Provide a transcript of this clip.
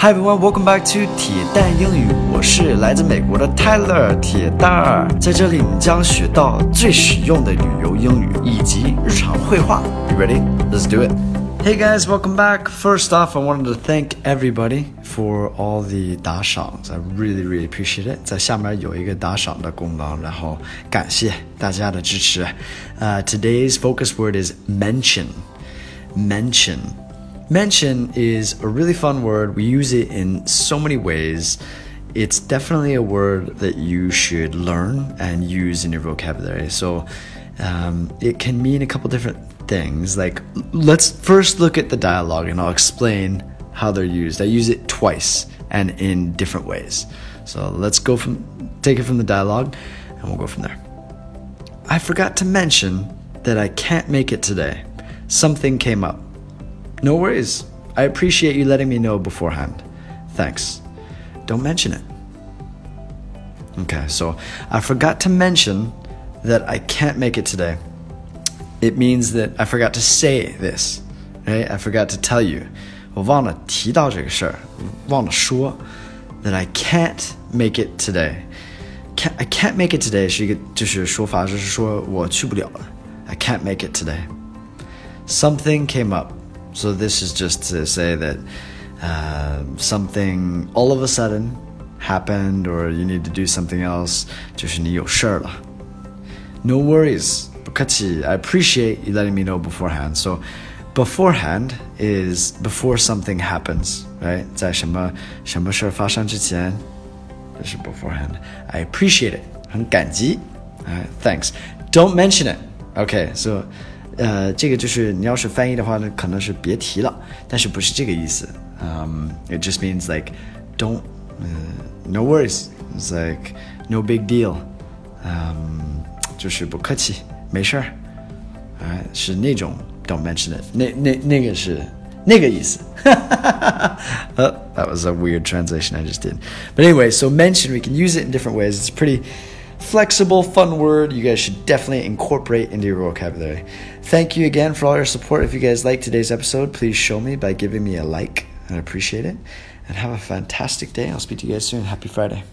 Hi everyone, welcome back to 铁蛋英语。我是来自美国的 Tyler 铁蛋儿，在这里你将学到最实用的旅游英语以及日常会话。You ready? Let's do it. Hey guys, welcome back. First off, I wanted to thank everybody for all the 打赏，I really really appreciate it。在下面有一个打赏的功能，然后感谢大家的支持。呃、uh,，Today's focus word is mention. Mention. Mention is a really fun word. We use it in so many ways. It's definitely a word that you should learn and use in your vocabulary. So um, it can mean a couple different things. Like, let's first look at the dialogue and I'll explain how they're used. I use it twice and in different ways. So let's go from take it from the dialogue and we'll go from there. I forgot to mention that I can't make it today. Something came up. No worries. I appreciate you letting me know beforehand. Thanks. Don't mention it. Okay, so I forgot to mention that I can't make it today. It means that I forgot to say this, right? I forgot to tell you. 我忘了提到这个事儿，忘了说 that I can't make it today. Can't, I can't make it today 是一个就是说法，就是说我去不了了。I can't make it today. Something came up. So this is just to say that uh, something all of a sudden happened, or you need to do something else. 就是你有事儿了。No worries. 不客气. I appreciate you letting me know beforehand. So beforehand is before something happens, right? 在什么什么事儿发生之前，这是 beforehand. I appreciate it. 很感激. Alright, thanks. Don't mention it. Okay, so 呃，这个就是你要是翻译的话呢，可能是别提了，但是不是这个意思。Um, it just means like don't, uh, no worries. It's like no big deal. Um, 就是不客气，没事儿。哎，是那种 don't mention it，那那那个是那个意思。uh, that was a weird translation I just did. But anyway, so mention we can use it in different ways. It's pretty flexible, fun word you guys should definitely incorporate into your vocabulary. Thank you again for all your support. If you guys like today's episode, please show me by giving me a like. I appreciate it. And have a fantastic day. I'll speak to you guys soon. Happy Friday.